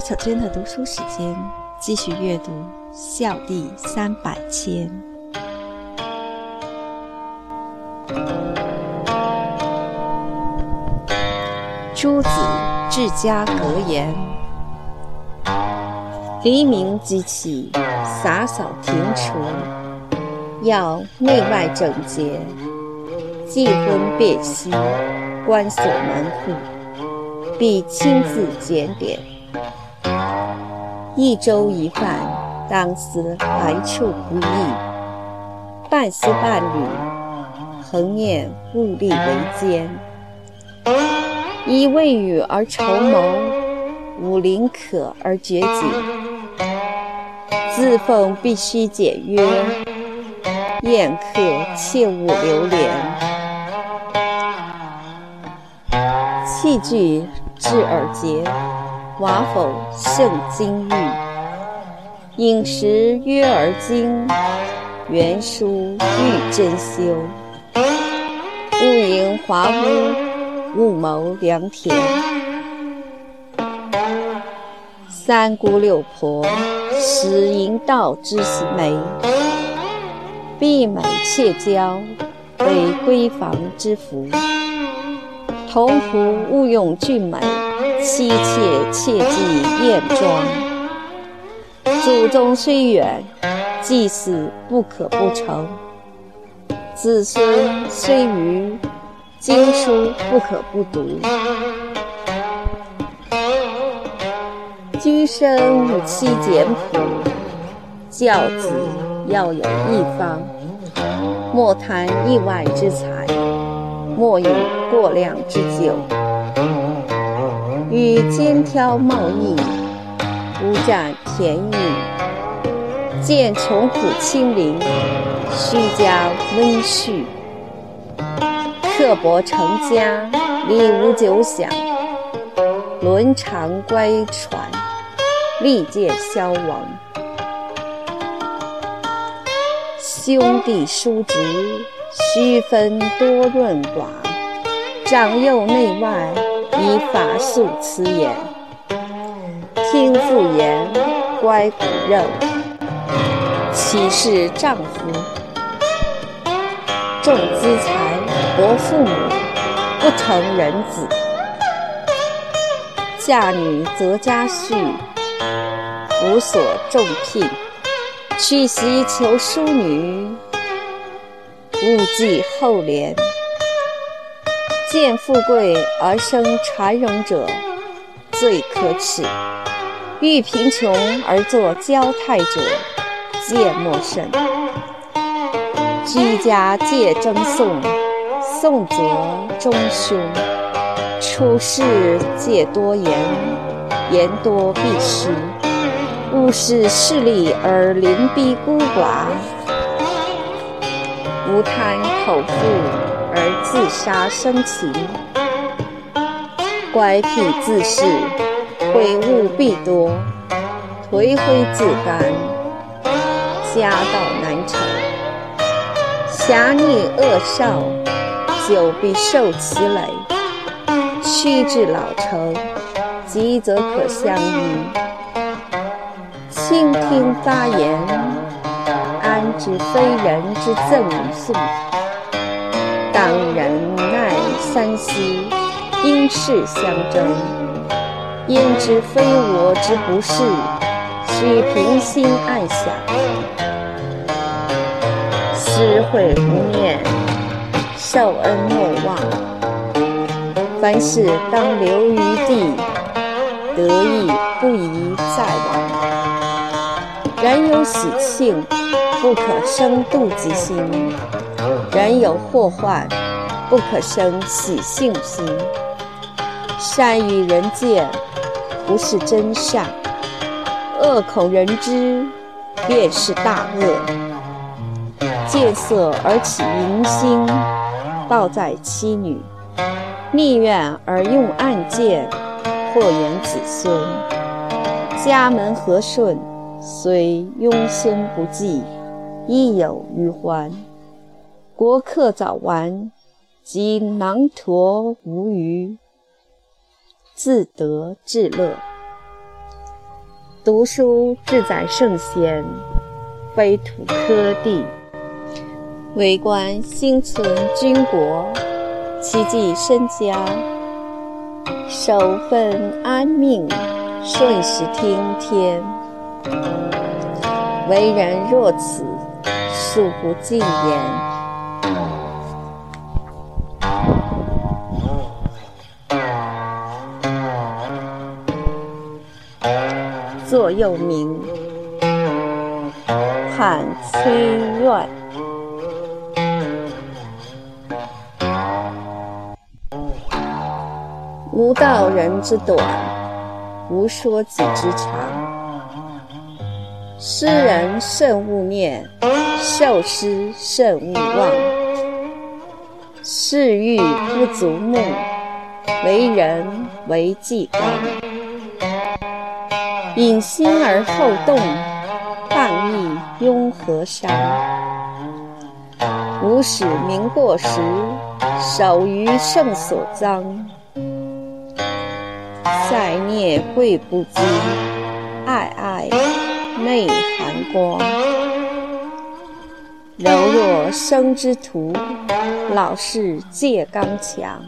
小娟的读书时间，继续阅读《孝弟三百篇》。诸子治家格言：黎明即起，洒扫庭除，要内外整洁；既婚别息，关锁门户，必亲自检点。一粥一饭，当思来处不易；半丝半缕，恒念物力维艰。以未雨而绸缪，无宁可而绝井。自奉必须简约，宴客切勿流连。器具质而洁，瓦否胜金玉。饮食约而精，原书欲珍馐。勿营华屋。勿谋良田，三姑六婆使淫道之媒，婢美妾娇为闺房之福。同仆勿用俊美，妻妾切忌艳妆。祖宗虽远，祭祀不可不成；子孙虽愚。经书不可不读，居生勿欺简朴，教子要有一方。莫贪意外之财，莫饮过量之酒。与肩挑贸易，无占便宜。见穷苦亲邻，须加温煦。刻薄成家，礼无久享；伦常乖舛，利见消亡。兄弟叔侄，须分多润寡；长幼内外，以法术辞言。听妇言，乖骨肉，岂是丈夫？重资财，薄父母，不成人子。嫁女择家婿，无所重聘；娶媳求淑女，勿计后怜。见富贵而生缠容者，最可耻；遇贫穷而作骄态者，戒莫甚。居家戒争讼，讼则终凶；处世戒多言，言多必失。勿视势利而临逼孤寡，无贪口腹而自杀生情。乖僻自恃，悔悟必多；颓灰自甘，家道难成。侠逆恶少，久必受其累；屈至老成，急则可相依。倾听发言，安知非人之赠与送？当忍耐三息，因事相争。焉知非我之不是？须平心暗想。思悔不念，受恩莫忘。凡事当留余地，得意不宜再往。人有喜庆，不可生妒忌心；人有祸患，不可生喜性心。善与人见，不是真善；恶恐人知，便是大恶。见色而起淫心，报在妻女；逆愿而用暗箭，祸延子孙。家门和顺，虽庸孙不济，亦有余欢；国客早完，即囊橐无余，自得至乐。读书志在圣贤，非土科地。为官心存君国，其计身家，守分安命，顺时听天。为人若此，恕不尽言。座右铭：汉崔苑。无道人之短，无说己之长。诗人慎勿念，受诗慎勿忘。事欲不足目，为人为纪纲。隐心而后动，放逸拥河山。无使名过时，守于圣所臧。在涅会不惊，爱爱内含光。柔弱生之徒，老是借刚强。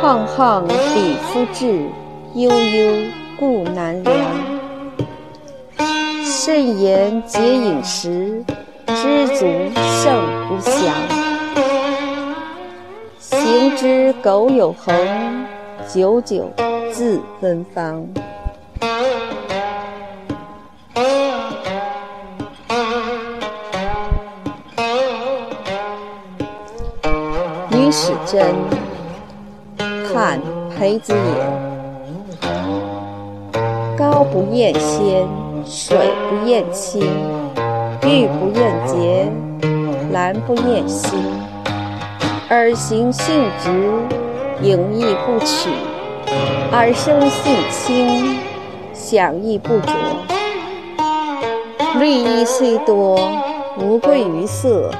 沆沆彼夫志，悠悠故难量。慎言节饮食，知足胜不祥。行之苟有恒。久久自芬芳。女史箴，汉裴子言：高不厌仙，水不厌清，玉不厌洁，兰不厌馨。而行性直。盈亦不取，而生性清，响亦不浊。绿衣虽多，无贵于色；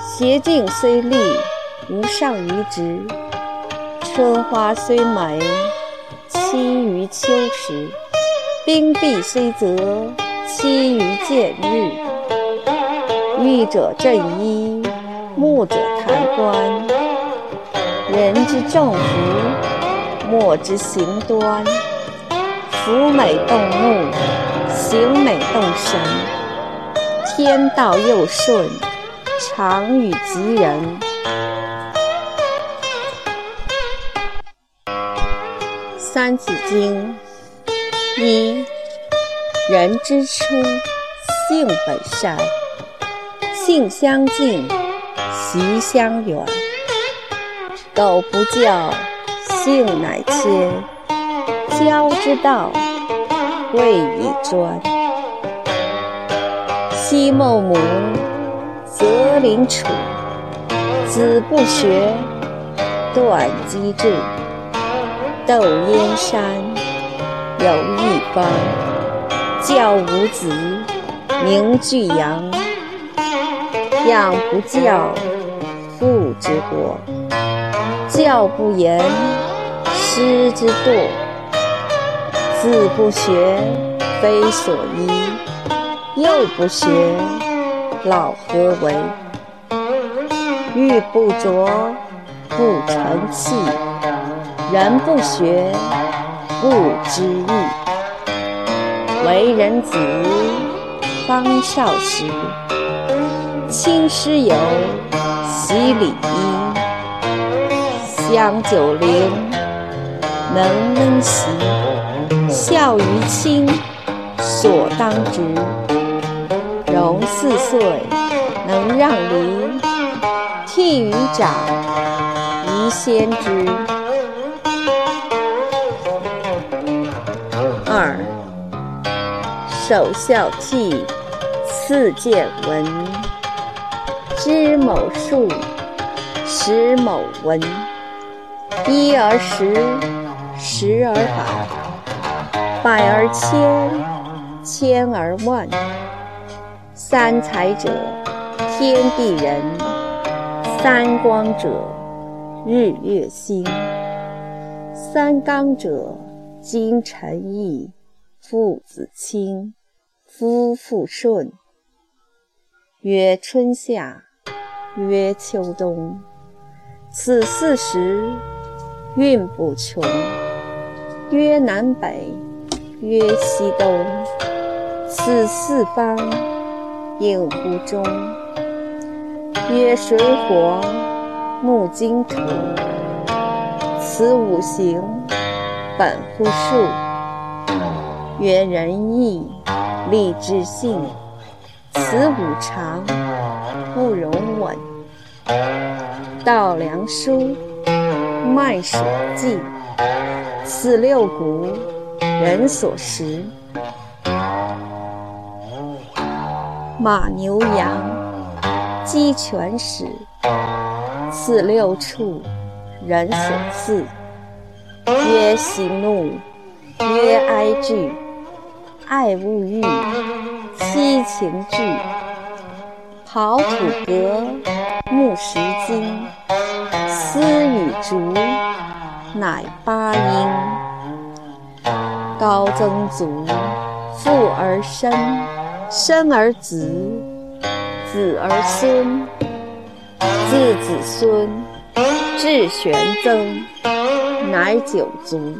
邪径虽利，无上于直。春花虽美，栖于秋实；冰壁虽泽，栖于见日。玉者振衣，木者弹冠。人之正福，莫之行端。福美动目，行美动神。天道佑顺，常与吉人。《三字经》一：人之初，性本善，性相近，习相远。苟不教，性乃迁。教之道，贵以专。昔孟母，择邻处，子不学，断机杼。窦燕山，有一方，教五子，名俱扬。养不教，父之过。教不严，师之惰；子不学，非所宜；幼不学，老何为？玉不琢，不成器；人不学，不知义。为人子，方少时，亲师友，习礼仪。香九龄，能温席；孝于亲，所当执。融四岁，能让梨；悌于长，宜先知。二，首孝悌，次见闻。知某数，识某文。一而十，十而百，百而千，千而万。三才者，天地人；三光者，日月星；三纲者，金辰翳；父子亲，夫妇顺。曰春夏，曰秋冬，此四时运不穷。曰南北，曰西东，此四方应不中。曰水火木金土，此五行本乎数。曰仁义礼智信。此五常不容紊，稻粱菽麦黍稷，此六谷人所食。马牛羊鸡犬豕，此六畜人所饲。曰喜怒，曰哀惧，爱恶欲。七情具，刨土革，木石金，丝与竹，乃八音。高曾祖，父而身，身而子，子而孙，自子孙至玄曾，乃九族。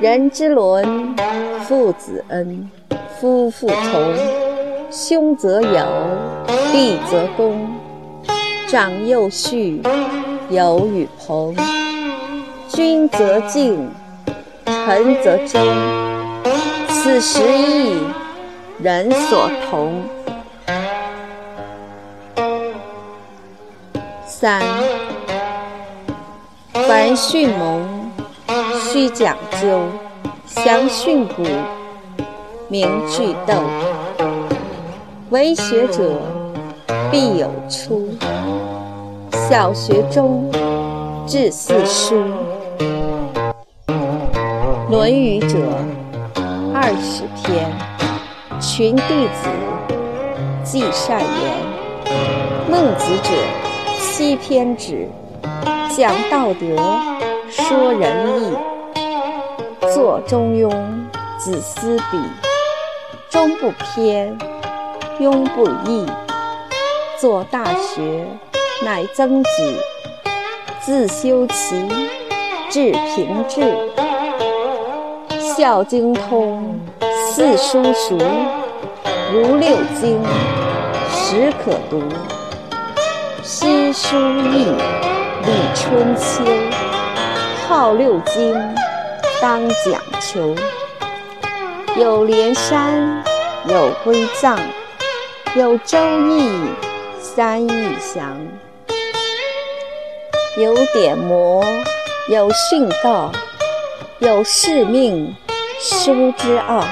人之伦，父子恩。夫妇从，兄则友，弟则恭，长幼序，友与朋，君则敬，臣则忠。此十义，人所同。三，凡训蒙，须讲究，详训诂。明句斗，为学者必有初。小学中至四书，《论语》者二十篇，群弟子记善言；孟子者七篇止，讲道德，说仁义，作中庸，子思笔。中不偏，庸不易。作大学，乃曾子。自修齐，至平治。孝经通，四书熟，如六经，始可读。诗书易，礼春秋，号六经，当讲求。有连山，有归藏，有周易，三易详。有典谟，有训告，有誓命，书之奥。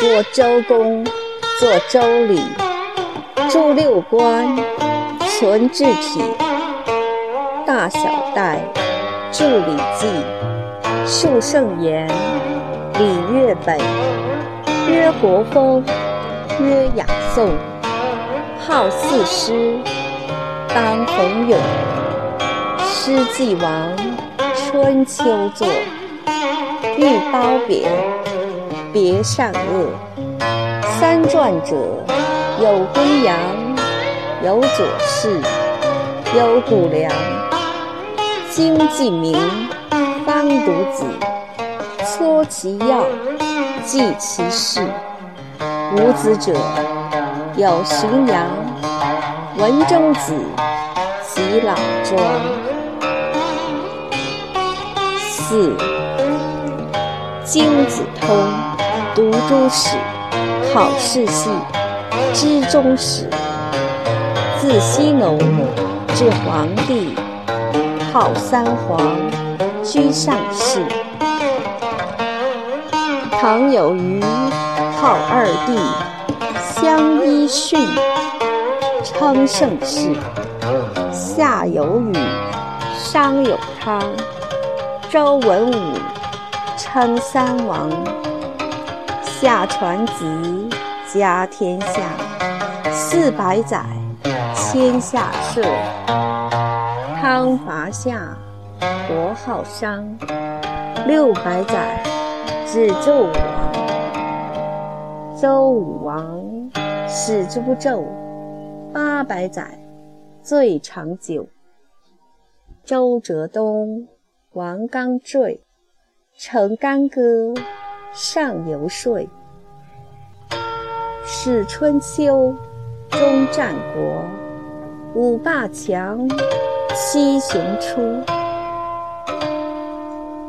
我周公作周礼，著六官，存治体。大小戴著礼记，述圣言。礼乐本，曰国风，曰雅颂，号四诗，当弘咏。诗既亡，春秋作。欲褒贬，别善恶。三传者，有公羊，有左氏，有谷梁。经既明，方读子。撮其要，记其事。无子者，有荀扬、文征子及老庄。四、经子通，读诸史，考世系，知终始。自羲农至黄帝，号三皇，居上世。唐有虞，号二帝，相依逊，称盛世。夏有禹，商有汤，周文武，称三王。夏传子，家天下。四百载，天下社。汤伐夏，国号商。六百载。至纣王。周武王始诛纣，八百载，最长久。周哲东、王刚坠，乘干戈上游说。始春秋，终战国。五霸强，七雄出。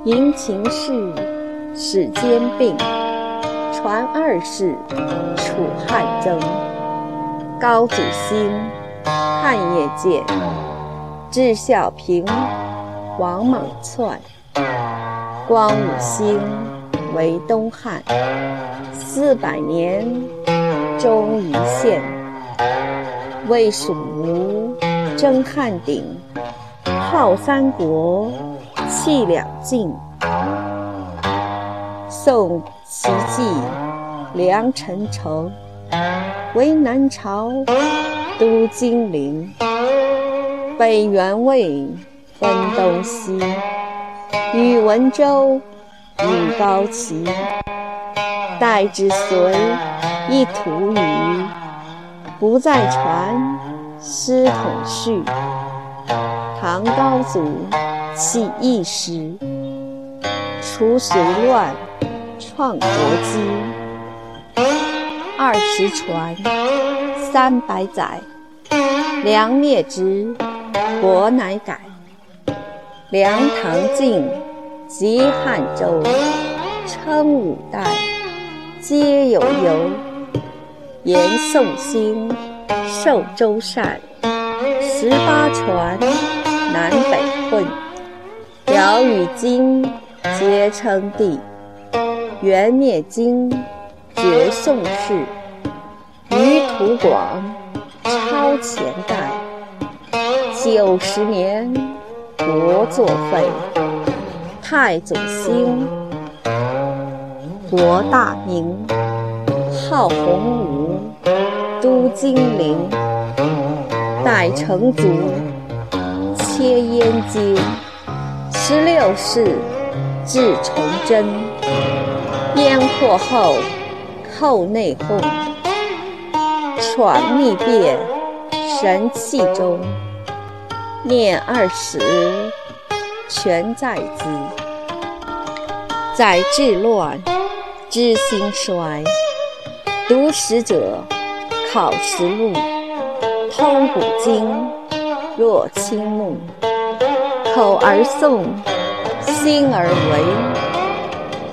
迎秦氏，始兼并。传二世，楚汉争。高祖兴，汉业建。至孝平，王莽篡。光武兴，为东汉。四百年，终于现。魏蜀吴，争汉鼎。号三国，气两晋。宋齐继，梁陈城，为南朝，都金陵。北元魏，分东西。宇文周，与高齐。代之隋，一土语。不再传，师统绪。唐高祖，起义时，除隋乱。创国基，二十传，三百载，梁灭之，国乃改。梁唐晋，及汉周，称五代，皆有由。延宋兴，受周禅，十八传，南北混。尧与金，皆称帝。元灭金，绝宋氏，余土广，超前代。九十年，国作废。太祖兴，国大明，号洪武，都金陵。代成祖，切燕京。十六世，至崇祯。燕破后，寇内讧，闯逆变，神气中。念二十，全在兹。在治乱，知兴衰。读史者，考实录，通古今，若轻木。口而诵，心而为。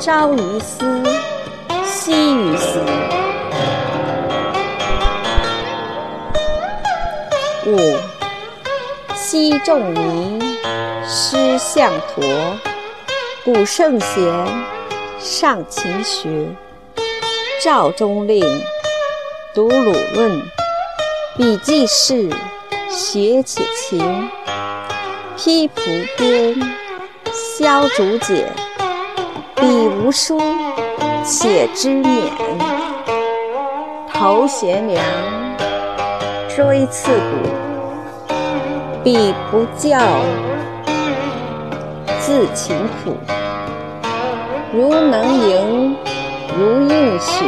朝于斯，夕于斯。五，昔仲尼，师向陀，古圣贤，上勤学。赵中令，读鲁论，笔记事，学且勤。披蒲编，削竹简。笔无书，且知勉。头悬梁，锥刺股。彼不教，自勤苦。如能盈，如映雪。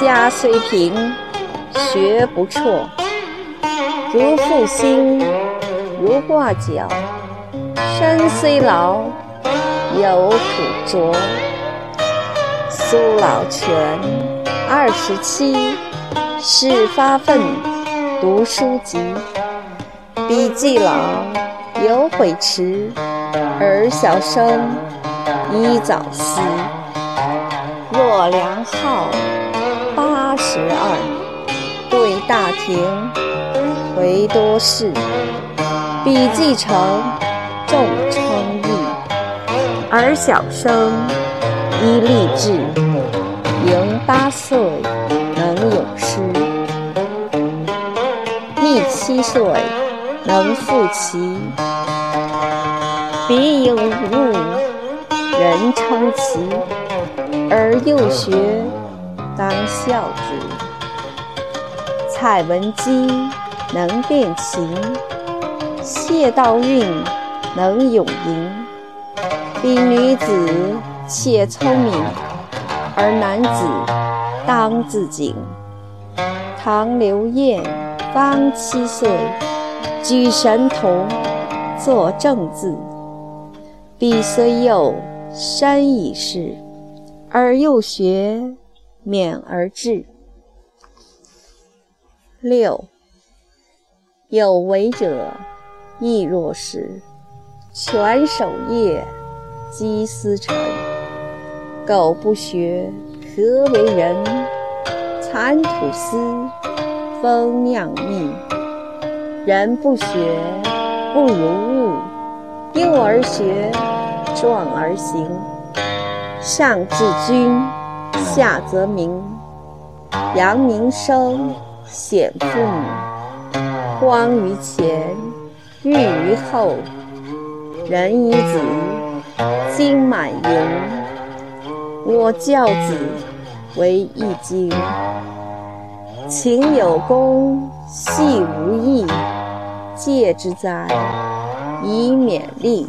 家虽贫，学不辍。如负薪，如挂角。身虽劳。犹苦卓，苏老泉，二十七，始发愤，读书籍。笔记老，犹悔迟，而小生，宜早思。若梁浩，八十二，大廷，回多事。笔记成，众称。而小生依立志，迎八岁能咏诗，历七岁能赋棋。彼有物，人称奇，而幼学，当孝之。蔡文姬能辨琴，谢道韫能咏吟。彼女子且聪明，而男子当自警。唐刘晏方七岁，举神童，作正字。彼虽幼，身已仕，而幼学，勉而志。六有为者，亦若是。全守业，积思成。苟不学，何为人？蚕吐丝，蜂酿蜜。人不学，不如物。幼而学，壮而行。上至君，下则民。扬名声，显父母。荒于前，裕于后。人以子，金满盈。我教子为易经。勤有功，戏无益。戒之哉，以勉励。